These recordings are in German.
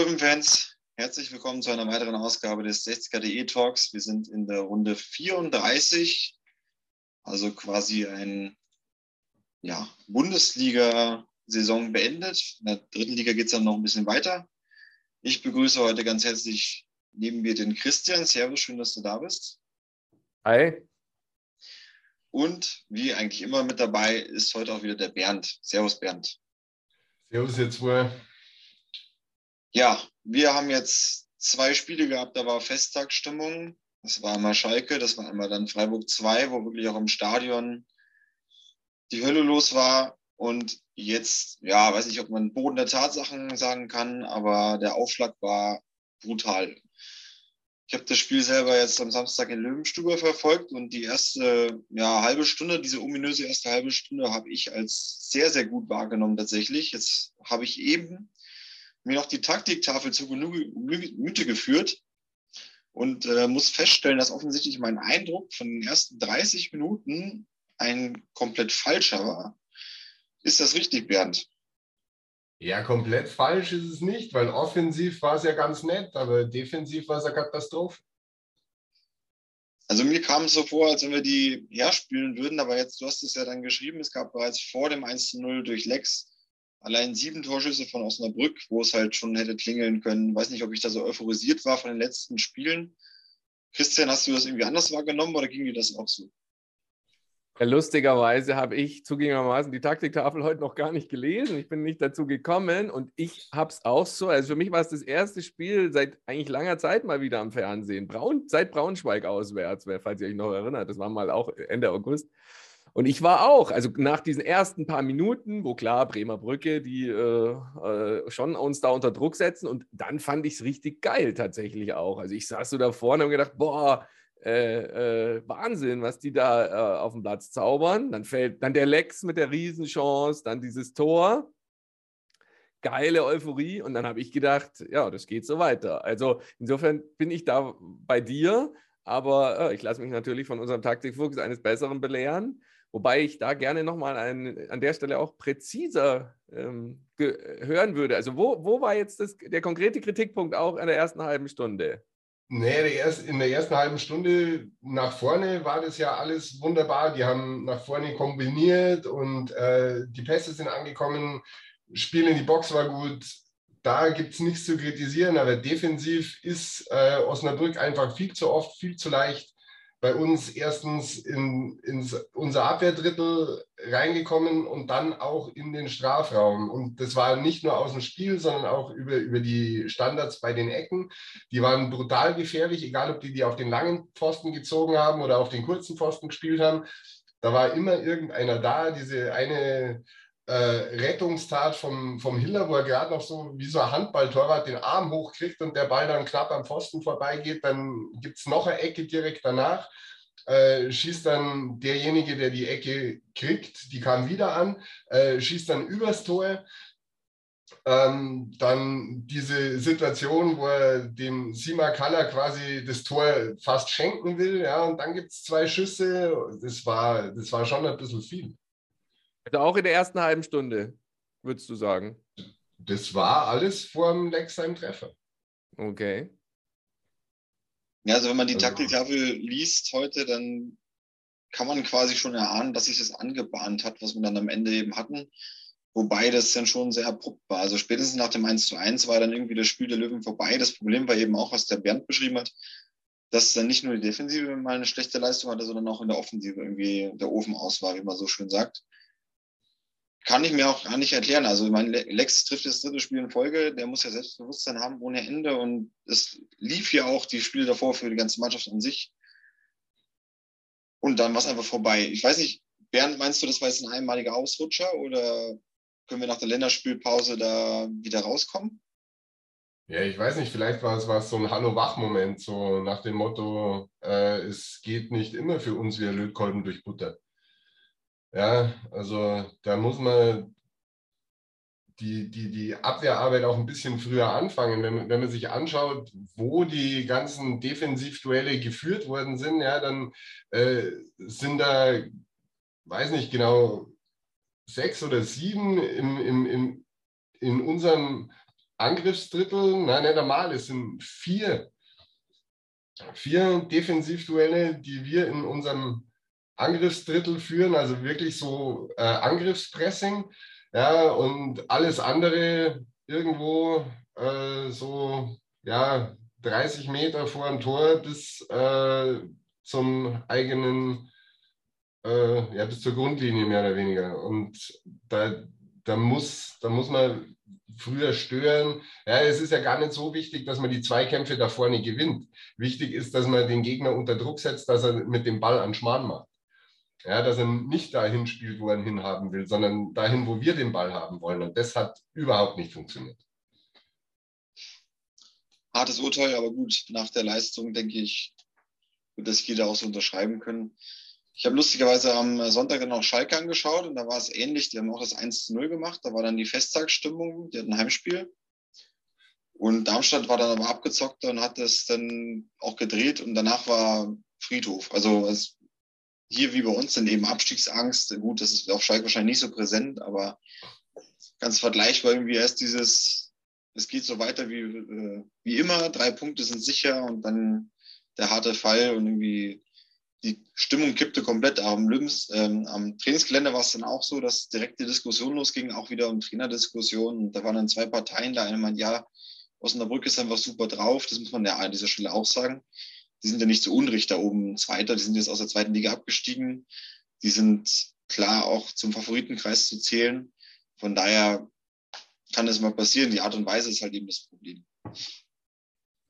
Löwenfans, herzlich willkommen zu einer weiteren Ausgabe des 60er.de Talks. Wir sind in der Runde 34, also quasi ein ja, Bundesliga-Saison beendet. In der dritten Liga geht es dann noch ein bisschen weiter. Ich begrüße heute ganz herzlich neben mir den Christian. Servus, schön, dass du da bist. Hi. Und wie eigentlich immer mit dabei ist heute auch wieder der Bernd. Servus, Bernd. Servus, jetzt wohl. Ja, wir haben jetzt zwei Spiele gehabt, da war Festtagsstimmung. Das war einmal Schalke, das war einmal dann Freiburg 2, wo wirklich auch im Stadion die Hölle los war. Und jetzt, ja, weiß nicht, ob man Boden der Tatsachen sagen kann, aber der Aufschlag war brutal. Ich habe das Spiel selber jetzt am Samstag in Löwenstube verfolgt und die erste ja, halbe Stunde, diese ominöse erste halbe Stunde, habe ich als sehr, sehr gut wahrgenommen tatsächlich. Jetzt habe ich eben mir noch die Taktiktafel zu Gemüte geführt und äh, muss feststellen, dass offensichtlich mein Eindruck von den ersten 30 Minuten ein komplett falscher war. Ist das richtig, Bernd? Ja, komplett falsch ist es nicht, weil offensiv war es ja ganz nett, aber defensiv war es eine Katastrophe. Also mir kam es so vor, als wenn wir die herspielen würden, aber jetzt, du hast es ja dann geschrieben, es gab bereits vor dem 1-0 durch Lex allein sieben Torschüsse von Osnabrück, wo es halt schon hätte klingeln können. Weiß nicht, ob ich da so euphorisiert war von den letzten Spielen. Christian, hast du das irgendwie anders wahrgenommen oder ging dir das auch so? Ja, lustigerweise habe ich zugegebenermaßen die Taktiktafel heute noch gar nicht gelesen. Ich bin nicht dazu gekommen und ich habe es auch so. Also für mich war es das erste Spiel seit eigentlich langer Zeit mal wieder am Fernsehen. Braun, seit Braunschweig auswärts, falls ihr euch noch erinnert. Das war mal auch Ende August. Und ich war auch, also nach diesen ersten paar Minuten, wo klar, Bremer Brücke, die äh, äh, schon uns da unter Druck setzen. Und dann fand ich es richtig geil tatsächlich auch. Also ich saß so da vorne und habe gedacht, boah, äh, äh, Wahnsinn, was die da äh, auf dem Platz zaubern. Dann fällt dann der Lex mit der Riesenchance, dann dieses Tor. Geile Euphorie. Und dann habe ich gedacht, ja, das geht so weiter. Also insofern bin ich da bei dir. Aber äh, ich lasse mich natürlich von unserem Taktikfuchs eines Besseren belehren. Wobei ich da gerne nochmal an der Stelle auch präziser ähm, hören würde. Also wo, wo war jetzt das, der konkrete Kritikpunkt auch in der ersten halben Stunde? Nee, in der ersten halben Stunde nach vorne war das ja alles wunderbar. Die haben nach vorne kombiniert und äh, die Pässe sind angekommen. Spiel in die Box war gut. Da gibt es nichts zu kritisieren, aber defensiv ist äh, Osnabrück einfach viel zu oft, viel zu leicht bei uns erstens in ins, unser Abwehrdrittel reingekommen und dann auch in den Strafraum. Und das war nicht nur aus dem Spiel, sondern auch über, über die Standards bei den Ecken. Die waren brutal gefährlich, egal ob die die auf den langen Pfosten gezogen haben oder auf den kurzen Pfosten gespielt haben. Da war immer irgendeiner da. Diese eine äh, Rettungstat vom, vom Hiller, wo er gerade noch so wie so ein Handballtorwart den Arm hochkriegt und der Ball dann knapp am Pfosten vorbeigeht. Dann gibt es noch eine Ecke direkt danach. Äh, schießt dann derjenige, der die Ecke kriegt, die kam wieder an, äh, schießt dann übers Tor. Ähm, dann diese Situation, wo er dem Sima Kalla quasi das Tor fast schenken will, ja, und dann gibt es zwei Schüsse. Das war, das war schon ein bisschen viel. Also auch in der ersten halben Stunde, würdest du sagen? Das war alles vor dem Lexheim-Treffer. Okay. Ja, also wenn man die also, Taktiktafel liest heute, dann kann man quasi schon erahnen, dass sich das angebahnt hat, was wir dann am Ende eben hatten. Wobei das dann schon sehr abrupt war. Also spätestens nach dem 1 zu 1 war dann irgendwie das Spiel der Löwen vorbei. Das Problem war eben auch, was der Bernd beschrieben hat, dass dann nicht nur die Defensive mal eine schlechte Leistung hatte, sondern auch in der Offensive irgendwie der Ofen aus war, wie man so schön sagt kann ich mir auch gar nicht erklären. Also, mein Lex trifft das dritte Spiel in Folge. Der muss ja Selbstbewusstsein haben ohne Ende. Und es lief ja auch die Spiele davor für die ganze Mannschaft an sich. Und dann war es einfach vorbei. Ich weiß nicht, Bernd, meinst du, das war jetzt ein einmaliger Ausrutscher oder können wir nach der Länderspielpause da wieder rauskommen? Ja, ich weiß nicht, vielleicht war es, war es so ein Hallo-Wach-Moment, so nach dem Motto, äh, es geht nicht immer für uns wie Lötkolben durch Butter. Ja, also da muss man die, die, die Abwehrarbeit auch ein bisschen früher anfangen. Wenn, wenn man sich anschaut, wo die ganzen Defensivduelle geführt worden sind, ja, dann äh, sind da, weiß nicht genau, sechs oder sieben im, im, im, in unserem Angriffsdrittel, nein, nicht normal, es sind vier. Vier Defensivduelle, die wir in unserem Angriffsdrittel führen, also wirklich so äh, Angriffspressing. Ja, und alles andere irgendwo äh, so ja, 30 Meter vor dem Tor bis äh, zum eigenen, äh, ja, bis zur Grundlinie mehr oder weniger. Und da, da, muss, da muss man früher stören. Ja, es ist ja gar nicht so wichtig, dass man die Zweikämpfe da vorne gewinnt. Wichtig ist, dass man den Gegner unter Druck setzt, dass er mit dem Ball an Schmarrn macht. Ja, dass er nicht dahin spielt, wo er ihn hinhaben will, sondern dahin, wo wir den Ball haben wollen. Und das hat überhaupt nicht funktioniert. Hartes Urteil, aber gut, nach der Leistung denke ich, wird das jeder auch so unterschreiben können. Ich habe lustigerweise am Sonntag dann auch Schalke angeschaut und da war es ähnlich. Die haben auch das 1 zu 0 gemacht. Da war dann die Festtagsstimmung, die hatten ein Heimspiel. Und Darmstadt war dann aber abgezockt und hat das dann auch gedreht und danach war Friedhof. Also es hier wie bei uns dann eben Abstiegsangst. Gut, das ist auf Schalke wahrscheinlich nicht so präsent, aber ganz vergleichbar irgendwie erst dieses, es geht so weiter wie, äh, wie immer, drei Punkte sind sicher und dann der harte Fall und irgendwie die Stimmung kippte komplett. Am, Löwens, ähm, am Trainingsgelände war es dann auch so, dass direkt die Diskussion losging, auch wieder um Trainerdiskussionen. Da waren dann zwei Parteien. Der eine meint, ja, Osnabrück ist einfach super drauf. Das muss man ja an dieser Stelle auch sagen die sind ja nicht so unrecht da oben Zweiter, die sind jetzt aus der zweiten Liga abgestiegen. Die sind klar auch zum Favoritenkreis zu zählen. Von daher kann es mal passieren. Die Art und Weise ist halt eben das Problem.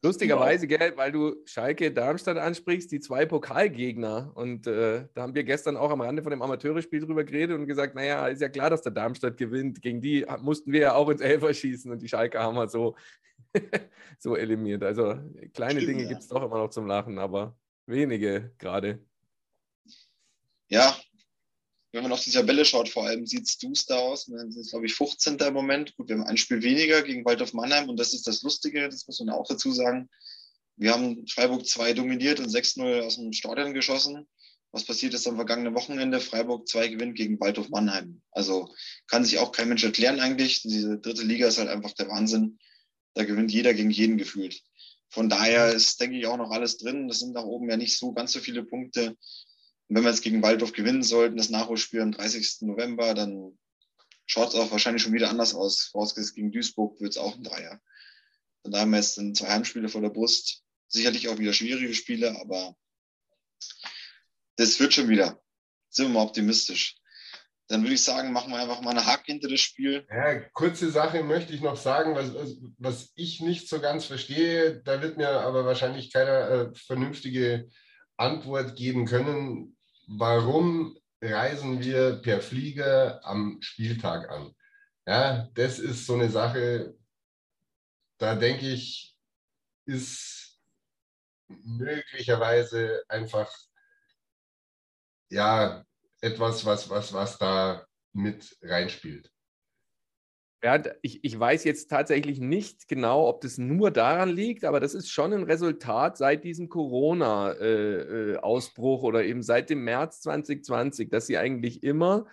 Lustigerweise, gell, weil du Schalke Darmstadt ansprichst, die zwei Pokalgegner. Und äh, da haben wir gestern auch am Rande von dem Amateurspiel drüber geredet und gesagt, naja, ist ja klar, dass der Darmstadt gewinnt. Gegen die mussten wir ja auch ins Elfer schießen und die Schalke haben wir so so eliminiert. Also kleine Stimmt, Dinge ja. gibt es doch immer noch zum Lachen, aber wenige gerade. Ja, wenn man auf die Tabelle schaut, vor allem sieht es duster aus. Wir sind, glaube ich, 15. im Moment. Gut, wir haben ein Spiel weniger gegen Waldorf Mannheim und das ist das Lustige, das muss man auch dazu sagen. Wir haben Freiburg 2 dominiert und 6-0 aus dem Stadion geschossen. Was passiert ist am vergangenen Wochenende? Freiburg 2 gewinnt gegen Waldorf Mannheim. Also kann sich auch kein Mensch erklären eigentlich. Diese dritte Liga ist halt einfach der Wahnsinn. Da gewinnt jeder gegen jeden gefühlt. Von daher ist, denke ich, auch noch alles drin. Das sind nach oben ja nicht so ganz so viele Punkte. Und wenn wir jetzt gegen Waldorf gewinnen sollten, das Nachholspiel am 30. November, dann schaut es auch wahrscheinlich schon wieder anders aus. Vorausgesetzt gegen Duisburg wird es auch ein Dreier. Von daher haben wir jetzt zwei Heimspiele vor der Brust. Sicherlich auch wieder schwierige Spiele, aber das wird schon wieder. Sind wir mal optimistisch. Dann würde ich sagen, machen wir einfach mal eine Hack hinter das Spiel. Ja, kurze Sache möchte ich noch sagen, was, was ich nicht so ganz verstehe. Da wird mir aber wahrscheinlich keiner äh, vernünftige Antwort geben können. Warum reisen wir per Flieger am Spieltag an? Ja, das ist so eine Sache, da denke ich, ist möglicherweise einfach ja etwas, was, was, was da mit reinspielt. Ja, ich, ich weiß jetzt tatsächlich nicht genau, ob das nur daran liegt, aber das ist schon ein Resultat seit diesem Corona-Ausbruch äh, äh oder eben seit dem März 2020, dass sie eigentlich immer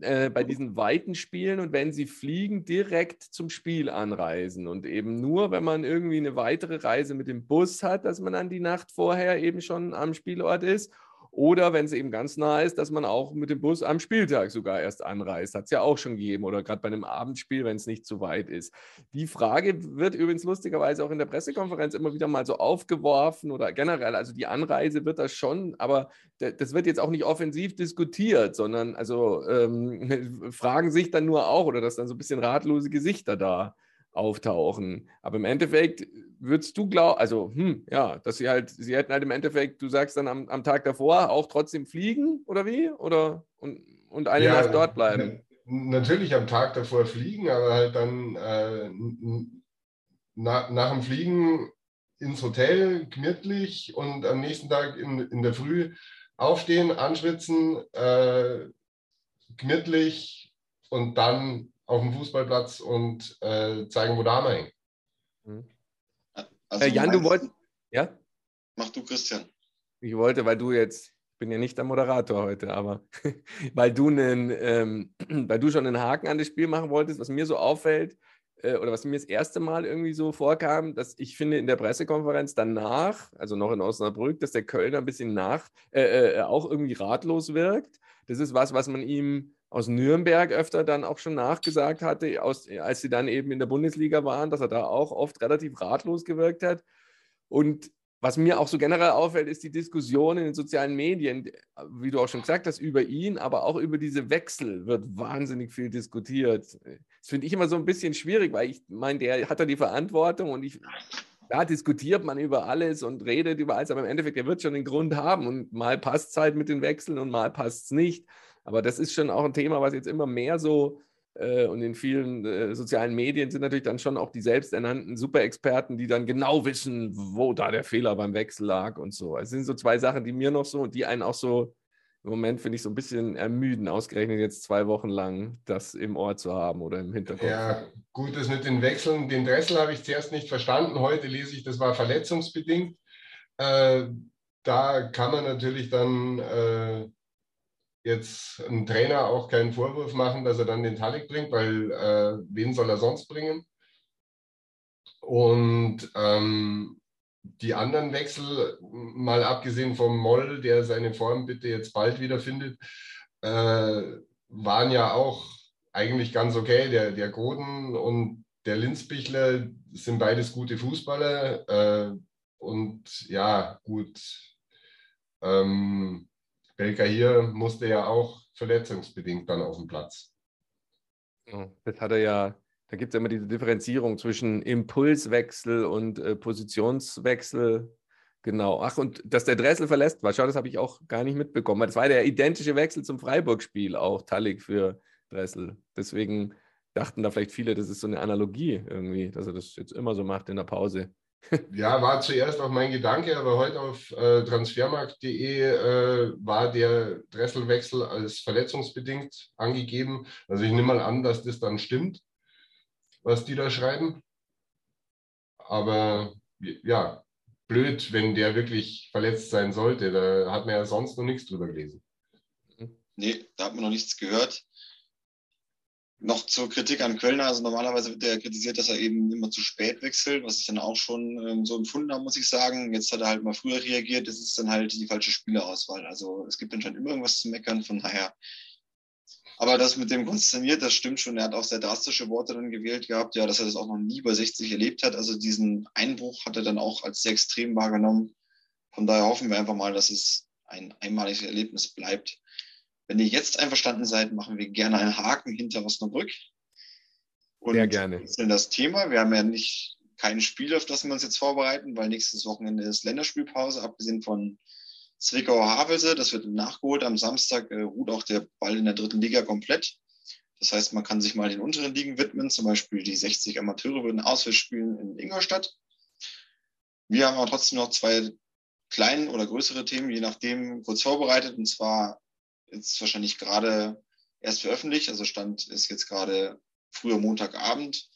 äh, bei diesen weiten Spielen und wenn sie fliegen, direkt zum Spiel anreisen. Und eben nur, wenn man irgendwie eine weitere Reise mit dem Bus hat, dass man dann die Nacht vorher eben schon am Spielort ist oder wenn es eben ganz nah ist, dass man auch mit dem Bus am Spieltag sogar erst anreist. Hat es ja auch schon gegeben. Oder gerade bei einem Abendspiel, wenn es nicht zu weit ist. Die Frage wird übrigens lustigerweise auch in der Pressekonferenz immer wieder mal so aufgeworfen oder generell. Also die Anreise wird das schon, aber das wird jetzt auch nicht offensiv diskutiert, sondern also ähm, fragen sich dann nur auch oder dass dann so ein bisschen ratlose Gesichter da auftauchen. Aber im Endeffekt würdest du glauben, also hm, ja, dass sie halt, sie hätten halt im Endeffekt, du sagst dann am, am Tag davor auch trotzdem fliegen oder wie? Oder und, und eine ja, Nacht dort bleiben? Natürlich am Tag davor fliegen, aber halt dann äh, na, nach dem Fliegen ins Hotel gemütlich und am nächsten Tag in, in der Früh aufstehen, anschwitzen, äh, gemütlich und dann auf dem Fußballplatz und äh, zeigen, wo da hängt. Mhm. Also äh, Jan, du wolltest. Ja? Mach du, Christian. Ich wollte, weil du jetzt, ich bin ja nicht der Moderator heute, aber weil du, einen, ähm, weil du schon einen Haken an das Spiel machen wolltest, was mir so auffällt, äh, oder was mir das erste Mal irgendwie so vorkam, dass ich finde in der Pressekonferenz danach, also noch in Osnabrück, dass der Kölner ein bisschen nach, äh, äh, auch irgendwie ratlos wirkt. Das ist was, was man ihm aus Nürnberg öfter dann auch schon nachgesagt hatte, aus, als sie dann eben in der Bundesliga waren, dass er da auch oft relativ ratlos gewirkt hat. Und was mir auch so generell auffällt, ist die Diskussion in den sozialen Medien, wie du auch schon gesagt hast, über ihn, aber auch über diese Wechsel wird wahnsinnig viel diskutiert. Das finde ich immer so ein bisschen schwierig, weil ich meine, der hat da die Verantwortung und ich, da diskutiert man über alles und redet über alles, aber im Endeffekt, der wird schon den Grund haben und mal passt es halt mit den Wechseln und mal passt es nicht. Aber das ist schon auch ein Thema, was jetzt immer mehr so äh, und in vielen äh, sozialen Medien sind natürlich dann schon auch die selbsternannten Superexperten, die dann genau wissen, wo da der Fehler beim Wechsel lag und so. Es sind so zwei Sachen, die mir noch so und die einen auch so im Moment finde ich so ein bisschen ermüden, ausgerechnet jetzt zwei Wochen lang das im Ohr zu haben oder im Hinterkopf. Ja, gut, das mit den Wechseln, den Dressel habe ich zuerst nicht verstanden. Heute lese ich, das war verletzungsbedingt. Äh, da kann man natürlich dann äh, jetzt ein Trainer auch keinen Vorwurf machen, dass er dann den Talik bringt, weil äh, wen soll er sonst bringen? Und ähm, die anderen Wechsel, mal abgesehen vom Moll, der seine Form bitte jetzt bald wieder findet, äh, waren ja auch eigentlich ganz okay. Der, der Goden und der Linzbichler sind beides gute Fußballer. Äh, und ja, gut. Ähm, Belka hier musste ja auch verletzungsbedingt dann auf den Platz. Das hat er ja, da gibt es immer diese Differenzierung zwischen Impulswechsel und äh, Positionswechsel. Genau. Ach, und dass der Dressel verlässt war, schau, das habe ich auch gar nicht mitbekommen. Das war der identische Wechsel zum Freiburg-Spiel, auch Tallig für Dressel. Deswegen dachten da vielleicht viele, das ist so eine Analogie irgendwie, dass er das jetzt immer so macht in der Pause. Ja, war zuerst auch mein Gedanke, aber heute auf äh, transfermarkt.de äh, war der Dresselwechsel als verletzungsbedingt angegeben. Also ich nehme mal an, dass das dann stimmt, was die da schreiben. Aber ja, blöd, wenn der wirklich verletzt sein sollte. Da hat man ja sonst noch nichts drüber gelesen. Nee, da hat man noch nichts gehört noch zur Kritik an Kölner. Also normalerweise wird er kritisiert, dass er eben immer zu spät wechselt, was ich dann auch schon ähm, so empfunden habe, muss ich sagen. Jetzt hat er halt mal früher reagiert. Das ist dann halt die falsche Spielerauswahl. Also es gibt anscheinend immer irgendwas zu meckern. Von daher. Aber das mit dem konsterniert, das stimmt schon. Er hat auch sehr drastische Worte dann gewählt gehabt, ja, dass er das auch noch nie bei 60 erlebt hat. Also diesen Einbruch hat er dann auch als sehr extrem wahrgenommen. Von daher hoffen wir einfach mal, dass es ein einmaliges Erlebnis bleibt. Wenn ihr jetzt einverstanden seid, machen wir gerne einen Haken hinter Osnabrück. Und Sehr gerne. das Thema. Wir haben ja nicht kein Spiel, auf das wir uns jetzt vorbereiten, weil nächstes Wochenende ist Länderspielpause, abgesehen von Zwickau-Havelse. Das wird nachgeholt. Am Samstag äh, ruht auch der Ball in der dritten Liga komplett. Das heißt, man kann sich mal den unteren Ligen widmen. Zum Beispiel die 60 Amateure würden auswärts spielen in Ingolstadt. Wir haben aber trotzdem noch zwei kleine oder größere Themen, je nachdem, kurz vorbereitet. Und zwar jetzt wahrscheinlich gerade erst veröffentlicht. Also Stand ist jetzt gerade früher Montagabend.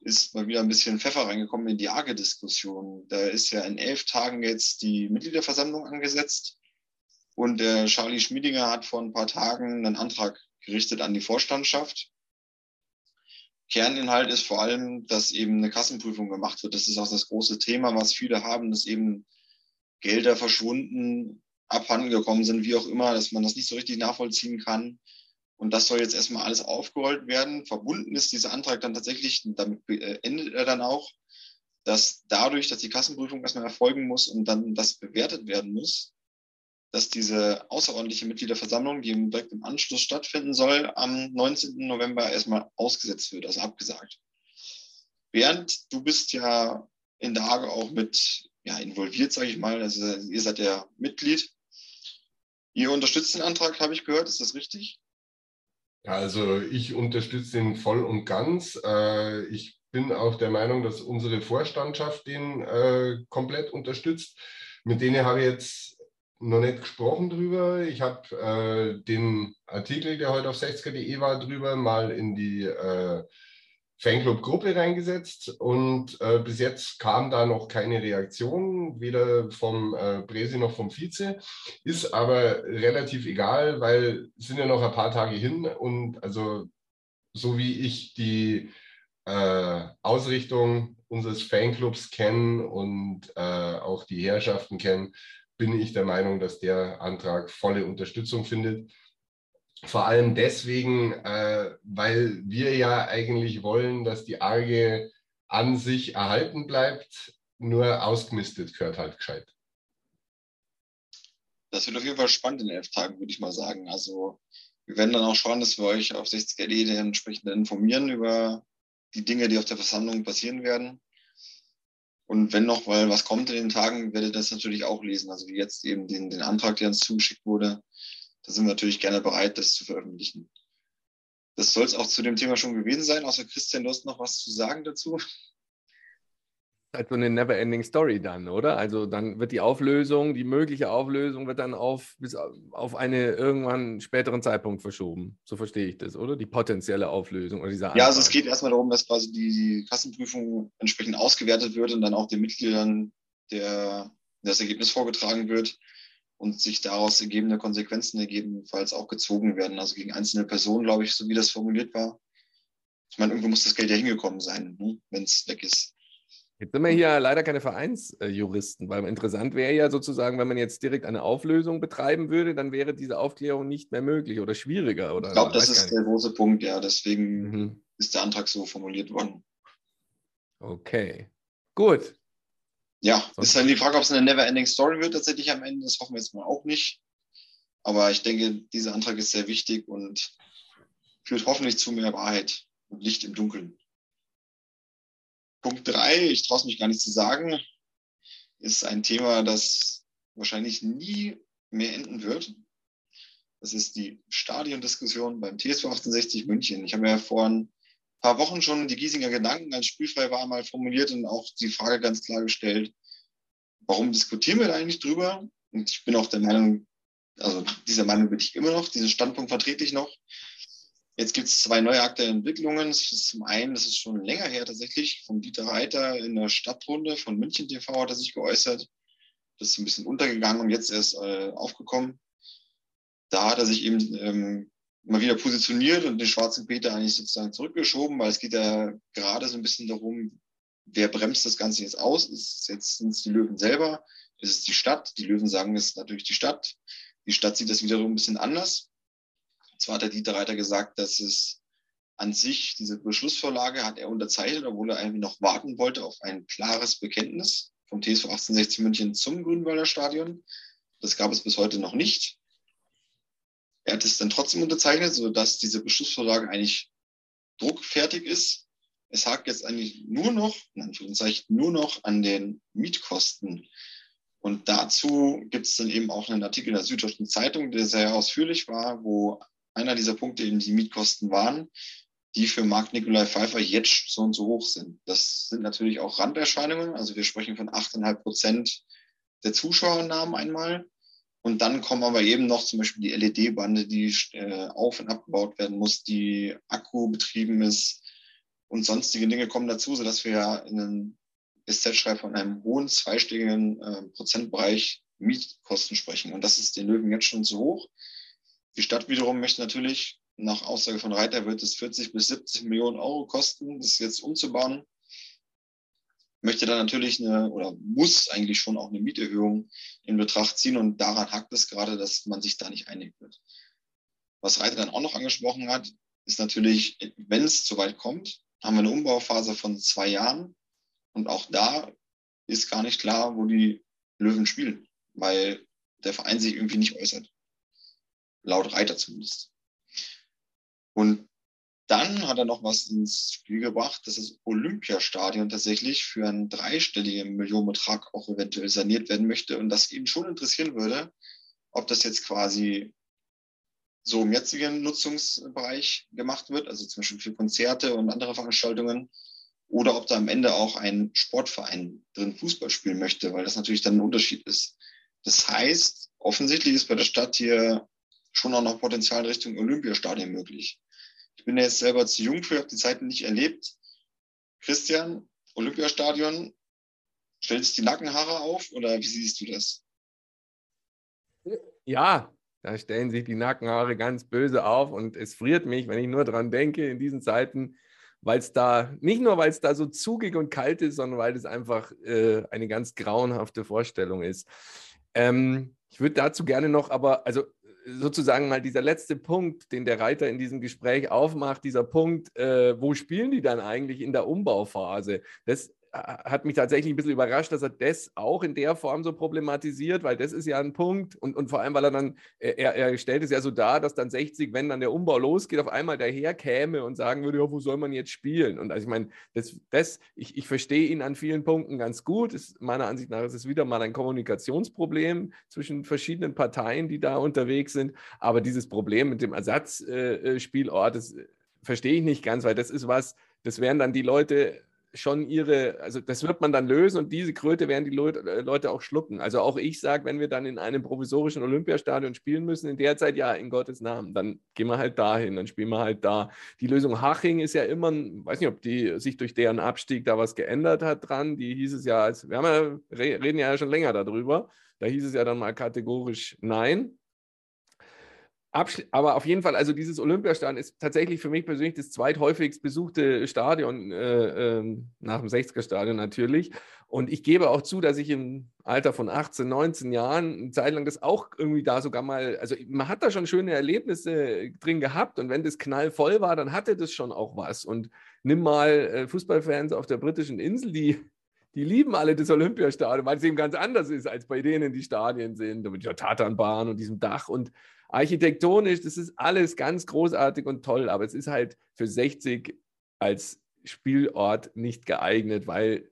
Ist mal wieder ein bisschen Pfeffer reingekommen in die AGE-Diskussion. Da ist ja in elf Tagen jetzt die Mitgliederversammlung angesetzt. Und der Charlie Schmiedinger hat vor ein paar Tagen einen Antrag gerichtet an die Vorstandschaft. Kerninhalt ist vor allem, dass eben eine Kassenprüfung gemacht wird. Das ist auch das große Thema, was viele haben, dass eben Gelder verschwunden abhanden gekommen sind, wie auch immer, dass man das nicht so richtig nachvollziehen kann. Und das soll jetzt erstmal alles aufgerollt werden. Verbunden ist dieser Antrag dann tatsächlich, damit äh, endet er dann auch, dass dadurch, dass die Kassenprüfung erstmal erfolgen muss und dann das bewertet werden muss, dass diese außerordentliche Mitgliederversammlung, die direkt im Anschluss stattfinden soll, am 19. November erstmal ausgesetzt wird, also abgesagt. Bernd, du bist ja in der Hage auch mit ja, involviert, sage ich mal. Also ihr seid ja Mitglied. Ihr unterstützt den Antrag, habe ich gehört. Ist das richtig? Also ich unterstütze den voll und ganz. Äh, ich bin auch der Meinung, dass unsere Vorstandschaft den äh, komplett unterstützt. Mit denen habe ich jetzt noch nicht gesprochen drüber. Ich habe äh, den Artikel, der heute auf 60.de war, drüber mal in die Fanclub-Gruppe reingesetzt und äh, bis jetzt kam da noch keine Reaktion, weder vom äh, Bresi noch vom Vize. Ist aber relativ egal, weil es sind ja noch ein paar Tage hin und also so wie ich die äh, Ausrichtung unseres Fanclubs kennen und äh, auch die Herrschaften kennen, bin ich der Meinung, dass der Antrag volle Unterstützung findet. Vor allem deswegen, äh, weil wir ja eigentlich wollen, dass die Arge an sich erhalten bleibt, nur ausgemistet gehört halt gescheit. Das wird auf jeden Fall spannend in elf Tagen, würde ich mal sagen. Also wir werden dann auch schauen, dass wir euch auf 60.de entsprechend informieren über die Dinge, die auf der Versammlung passieren werden. Und wenn noch weil was kommt in den Tagen, werdet ihr das natürlich auch lesen. Also wie jetzt eben den, den Antrag, der uns zugeschickt wurde, da sind wir natürlich gerne bereit, das zu veröffentlichen. Das soll es auch zu dem Thema schon gewesen sein. Außer Christian, du hast noch was zu sagen dazu? halt so eine never-ending Story dann, oder? Also dann wird die Auflösung, die mögliche Auflösung wird dann auf bis auf einen irgendwann späteren Zeitpunkt verschoben. So verstehe ich das, oder? Die potenzielle Auflösung oder dieser Ja, also es geht erstmal darum, dass quasi die, die Kassenprüfung entsprechend ausgewertet wird und dann auch den Mitgliedern der, das Ergebnis vorgetragen wird und sich daraus ergebende Konsequenzen gegebenenfalls auch gezogen werden. Also gegen einzelne Personen, glaube ich, so wie das formuliert war. Ich meine, irgendwo muss das Geld ja hingekommen sein, ne? wenn es weg ist. Jetzt sind wir hier leider keine Vereinsjuristen, weil interessant wäre ja sozusagen, wenn man jetzt direkt eine Auflösung betreiben würde, dann wäre diese Aufklärung nicht mehr möglich oder schwieriger. Oder ich glaube, das ist der große Punkt, ja. Deswegen mhm. ist der Antrag so formuliert worden. Okay, gut. Ja, Sonst ist dann die Frage, ob es eine Never-Ending Story wird tatsächlich am Ende. Das hoffen wir jetzt mal auch nicht. Aber ich denke, dieser Antrag ist sehr wichtig und führt hoffentlich zu mehr Wahrheit und Licht im Dunkeln. Punkt drei, ich traue es mich gar nicht zu sagen, ist ein Thema, das wahrscheinlich nie mehr enden wird. Das ist die Stadiondiskussion beim TSV 1860 München. Ich habe ja vor ein paar Wochen schon die Giesinger Gedanken als spielfrei war mal formuliert und auch die Frage ganz klar gestellt, warum diskutieren wir da eigentlich drüber? Und ich bin auch der Meinung, also dieser Meinung bin ich immer noch, diesen Standpunkt vertrete ich noch. Jetzt gibt es zwei neue aktuelle Entwicklungen. Das ist zum einen, das ist schon länger her tatsächlich, von Dieter Reiter in der Stadtrunde von München TV hat er sich geäußert. Das ist ein bisschen untergegangen und jetzt erst äh, aufgekommen. Da hat er sich eben ähm, mal wieder positioniert und den schwarzen Peter eigentlich sozusagen zurückgeschoben, weil es geht ja gerade so ein bisschen darum, wer bremst das Ganze jetzt aus? Ist es jetzt sind es die Löwen selber? Ist es die Stadt? Die Löwen sagen, es ist natürlich die Stadt. Die Stadt sieht das wiederum ein bisschen anders. Zwar hat der Dieter Reiter gesagt, dass es an sich, diese Beschlussvorlage hat er unterzeichnet, obwohl er irgendwie noch warten wollte auf ein klares Bekenntnis vom TSV 1860 München zum Grünwalder Stadion. Das gab es bis heute noch nicht. Er hat es dann trotzdem unterzeichnet, sodass diese Beschlussvorlage eigentlich druckfertig ist. Es hakt jetzt eigentlich nur noch, in Anführungszeichen, nur noch an den Mietkosten. Und dazu gibt es dann eben auch einen Artikel in der Süddeutschen Zeitung, der sehr ausführlich war, wo einer dieser Punkte eben die Mietkosten waren, die für Marc Nikolai Pfeiffer jetzt so und so hoch sind. Das sind natürlich auch Randerscheinungen. Also wir sprechen von 8,5 Prozent der Zuschauernamen einmal. Und dann kommen aber eben noch zum Beispiel die LED-Bande, die äh, auf- und abgebaut werden muss, die Akku betrieben ist und sonstige Dinge kommen dazu, sodass wir ja in einem SZ-Schreib von einem hohen zweistelligen äh, Prozentbereich Mietkosten sprechen. Und das ist den Löwen jetzt schon zu hoch. Die Stadt wiederum möchte natürlich, nach Aussage von Reiter wird es 40 bis 70 Millionen Euro kosten, das jetzt umzubauen. Möchte dann natürlich eine oder muss eigentlich schon auch eine Mieterhöhung in Betracht ziehen und daran hakt es gerade, dass man sich da nicht einig wird. Was Reiter dann auch noch angesprochen hat, ist natürlich, wenn es zu weit kommt, haben wir eine Umbauphase von zwei Jahren und auch da ist gar nicht klar, wo die Löwen spielen, weil der Verein sich irgendwie nicht äußert laut Reiter zumindest. Und dann hat er noch was ins Spiel gebracht, dass das Olympiastadion tatsächlich für einen dreistelligen Millionenbetrag auch eventuell saniert werden möchte und das ihn schon interessieren würde, ob das jetzt quasi so im jetzigen Nutzungsbereich gemacht wird, also zum Beispiel für Konzerte und andere Veranstaltungen, oder ob da am Ende auch ein Sportverein drin Fußball spielen möchte, weil das natürlich dann ein Unterschied ist. Das heißt, offensichtlich ist bei der Stadt hier schon auch noch Potenzial in Richtung Olympiastadion möglich. Ich bin ja jetzt selber zu jung für, habe die Zeiten nicht erlebt. Christian, Olympiastadion, stellt sich die Nackenhaare auf oder wie siehst du das? Ja, da stellen sich die Nackenhaare ganz böse auf und es friert mich, wenn ich nur daran denke, in diesen Zeiten, weil es da, nicht nur weil es da so zugig und kalt ist, sondern weil es einfach äh, eine ganz grauenhafte Vorstellung ist. Ähm, ich würde dazu gerne noch, aber also sozusagen mal dieser letzte Punkt, den der Reiter in diesem Gespräch aufmacht, dieser Punkt, äh, wo spielen die dann eigentlich in der Umbauphase? Das hat mich tatsächlich ein bisschen überrascht, dass er das auch in der Form so problematisiert, weil das ist ja ein Punkt und, und vor allem, weil er dann, er, er stellt es ja so dar, dass dann 60, wenn dann der Umbau losgeht, auf einmal daher käme und sagen würde, ja, wo soll man jetzt spielen? Und also ich meine, das, das ich, ich verstehe ihn an vielen Punkten ganz gut. Ist, meiner Ansicht nach ist es wieder mal ein Kommunikationsproblem zwischen verschiedenen Parteien, die da unterwegs sind. Aber dieses Problem mit dem Ersatzspielort, äh, das verstehe ich nicht ganz, weil das ist was, das wären dann die Leute schon ihre, also das wird man dann lösen und diese Kröte werden die äh, Leute auch schlucken. Also auch ich sage, wenn wir dann in einem provisorischen Olympiastadion spielen müssen, in der Zeit, ja, in Gottes Namen, dann gehen wir halt dahin, dann spielen wir halt da. Die Lösung Haching ist ja immer, weiß nicht, ob die sich durch deren Abstieg da was geändert hat dran. Die hieß es ja, wir haben ja, reden ja schon länger darüber. Da hieß es ja dann mal kategorisch nein. Aber auf jeden Fall, also dieses Olympiastadion ist tatsächlich für mich persönlich das zweithäufigst besuchte Stadion äh, äh, nach dem 60er-Stadion natürlich. Und ich gebe auch zu, dass ich im Alter von 18, 19 Jahren eine Zeit lang das auch irgendwie da sogar mal, also man hat da schon schöne Erlebnisse drin gehabt und wenn das knallvoll war, dann hatte das schon auch was. Und nimm mal äh, Fußballfans auf der britischen Insel, die die lieben alle das Olympiastadion, weil es eben ganz anders ist, als bei denen die Stadien sind, mit der Tatanbahn und diesem Dach. Und architektonisch, das ist alles ganz großartig und toll, aber es ist halt für 60 als Spielort nicht geeignet, weil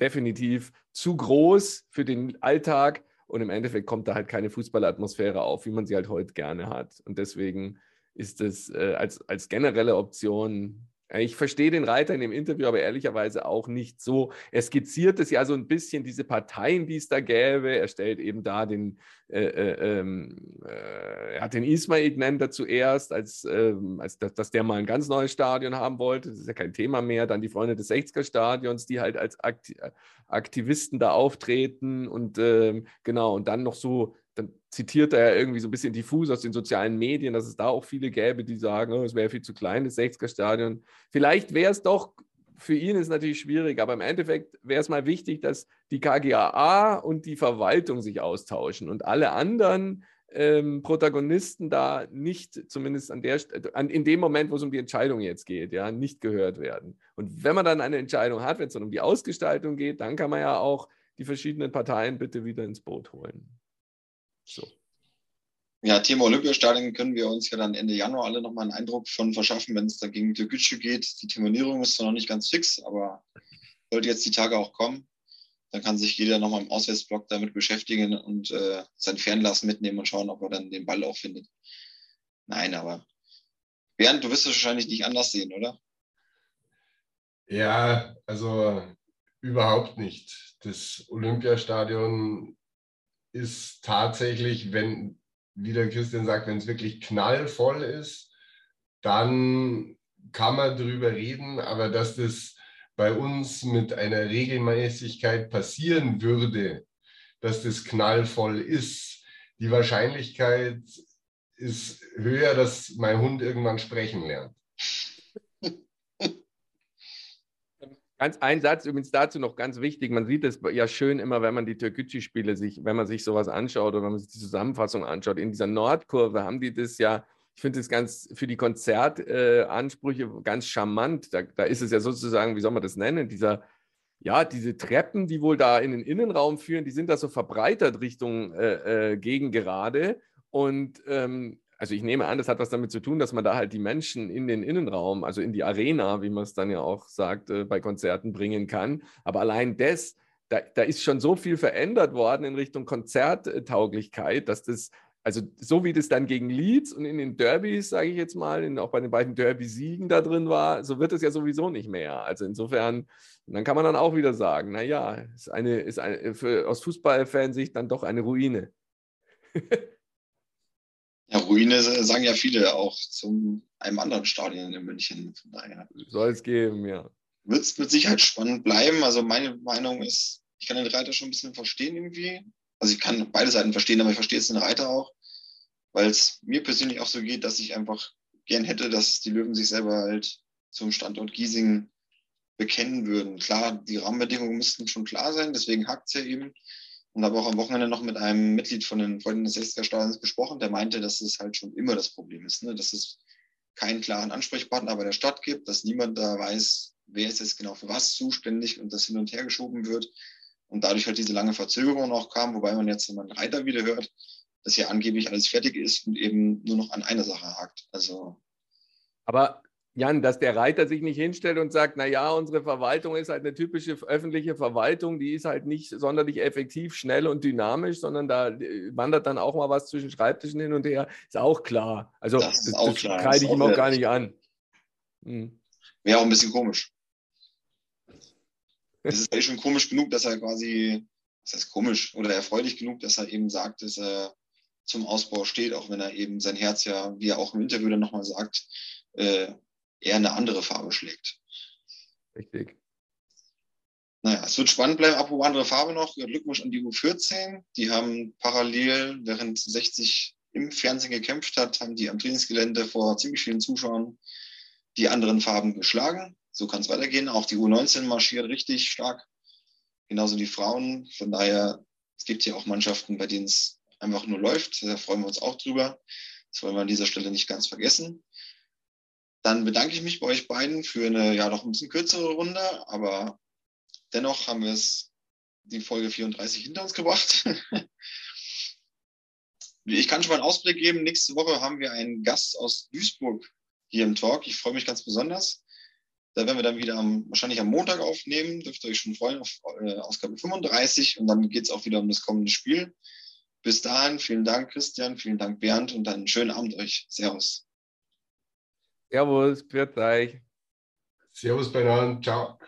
definitiv zu groß für den Alltag und im Endeffekt kommt da halt keine Fußballatmosphäre auf, wie man sie halt heute gerne hat. Und deswegen ist es äh, als, als generelle Option ich verstehe den Reiter in dem Interview aber ehrlicherweise auch nicht so. Er skizziert es ja so ein bisschen, diese Parteien, die es da gäbe. Er stellt eben da den, äh, äh, ähm, äh, er hat den Ismail genannt er zuerst, als, ähm, als dass, dass, der mal ein ganz neues Stadion haben wollte. Das ist ja kein Thema mehr. Dann die Freunde des 60er-Stadions, die halt als Aktivisten da auftreten und ähm, genau, und dann noch so zitiert er irgendwie so ein bisschen diffus aus den sozialen Medien, dass es da auch viele gäbe, die sagen, oh, es wäre viel zu klein, das 60er-Stadion. Vielleicht wäre es doch, für ihn ist es natürlich schwierig, aber im Endeffekt wäre es mal wichtig, dass die KGAA und die Verwaltung sich austauschen und alle anderen ähm, Protagonisten da nicht, zumindest an der, an, in dem Moment, wo es um die Entscheidung jetzt geht, ja, nicht gehört werden. Und wenn man dann eine Entscheidung hat, wenn es dann um die Ausgestaltung geht, dann kann man ja auch die verschiedenen Parteien bitte wieder ins Boot holen. So. Ja, Thema Olympiastadion können wir uns ja dann Ende Januar alle nochmal einen Eindruck von verschaffen, wenn es dann gegen Türkgücü geht. Die Terminierung ist zwar noch nicht ganz fix, aber sollte jetzt die Tage auch kommen, dann kann sich jeder nochmal im Auswärtsblock damit beschäftigen und äh, sein Fernlass mitnehmen und schauen, ob er dann den Ball auch findet. Nein, aber Bernd, du wirst es wahrscheinlich nicht anders sehen, oder? Ja, also überhaupt nicht. Das Olympiastadion ist tatsächlich, wenn, wie der Christian sagt, wenn es wirklich knallvoll ist, dann kann man darüber reden, aber dass das bei uns mit einer Regelmäßigkeit passieren würde, dass das knallvoll ist, die Wahrscheinlichkeit ist höher, dass mein Hund irgendwann sprechen lernt. Ganz ein Satz übrigens dazu noch ganz wichtig. Man sieht es ja schön immer, wenn man die Türkgücü-Spiele sich, wenn man sich sowas anschaut oder wenn man sich die Zusammenfassung anschaut. In dieser Nordkurve haben die das ja, ich finde das ganz für die Konzertansprüche äh, ganz charmant. Da, da ist es ja sozusagen, wie soll man das nennen, dieser ja, diese Treppen, die wohl da in den Innenraum führen, die sind da so verbreitert Richtung äh, äh, Gegengerade. Und ähm, also ich nehme an, das hat was damit zu tun, dass man da halt die Menschen in den Innenraum, also in die Arena, wie man es dann ja auch sagt, äh, bei Konzerten bringen kann. Aber allein das, da, da ist schon so viel verändert worden in Richtung Konzerttauglichkeit, dass das, also so wie das dann gegen Leeds und in den Derbys, sage ich jetzt mal, in, auch bei den beiden Derby-Siegen da drin war, so wird es ja sowieso nicht mehr. Also insofern, dann kann man dann auch wieder sagen, naja, ist eine, ist eine, für, aus Fußballfansicht dann doch eine Ruine. Ja, Ruine sagen ja viele auch zu einem anderen Stadion in München. Von daher. Soll es geben, ja. Wird es mit Sicherheit spannend bleiben. Also meine Meinung ist, ich kann den Reiter schon ein bisschen verstehen irgendwie. Also ich kann beide Seiten verstehen, aber ich verstehe jetzt den Reiter auch, weil es mir persönlich auch so geht, dass ich einfach gern hätte, dass die Löwen sich selber halt zum Standort Giesing bekennen würden. Klar, die Rahmenbedingungen müssten schon klar sein, deswegen hakt es ja eben. Und habe auch am Wochenende noch mit einem Mitglied von den Freunden des 60er Stadions gesprochen, der meinte, dass es halt schon immer das Problem ist, ne? dass es keinen klaren Ansprechpartner bei der Stadt gibt, dass niemand da weiß, wer ist jetzt genau für was zuständig und das hin und her geschoben wird. Und dadurch halt diese lange Verzögerung auch kam, wobei man jetzt, wenn man Reiter wieder hört, dass hier angeblich alles fertig ist und eben nur noch an einer Sache hakt. Also. Aber Jan, dass der Reiter sich nicht hinstellt und sagt, na ja, unsere Verwaltung ist halt eine typische öffentliche Verwaltung, die ist halt nicht sonderlich effektiv, schnell und dynamisch, sondern da äh, wandert dann auch mal was zwischen Schreibtischen hin und her, ist auch klar. Also das, das, das kreide ich ihm auch gar nicht an. Hm. Wäre auch ein bisschen komisch. Es ist eigentlich schon komisch genug, dass er quasi, das heißt komisch, oder erfreulich genug, dass er eben sagt, dass er zum Ausbau steht, auch wenn er eben sein Herz ja, wie er auch im Interview dann nochmal sagt, äh, eher eine andere Farbe schlägt. Richtig. Naja, es wird spannend bleiben. Apropos andere Farbe noch, Glückwunsch an die U14. Die haben parallel, während 60 im Fernsehen gekämpft hat, haben die am Trainingsgelände vor ziemlich vielen Zuschauern die anderen Farben geschlagen. So kann es weitergehen. Auch die U19 marschiert richtig stark. Genauso die Frauen. Von daher, es gibt ja auch Mannschaften, bei denen es einfach nur läuft. Da freuen wir uns auch drüber. Das wollen wir an dieser Stelle nicht ganz vergessen. Dann bedanke ich mich bei euch beiden für eine ja noch ein bisschen kürzere Runde, aber dennoch haben wir es die Folge 34 hinter uns gebracht. ich kann schon mal einen Ausblick geben. Nächste Woche haben wir einen Gast aus Duisburg hier im Talk. Ich freue mich ganz besonders. Da werden wir dann wieder am, wahrscheinlich am Montag aufnehmen. Dürft ihr euch schon freuen auf äh, Ausgabe 35. Und dann geht es auch wieder um das kommende Spiel. Bis dahin, vielen Dank, Christian, vielen Dank, Bernd, und dann einen schönen Abend euch. Servus. Servus, pfiat euch. Servus beieinander, ciao.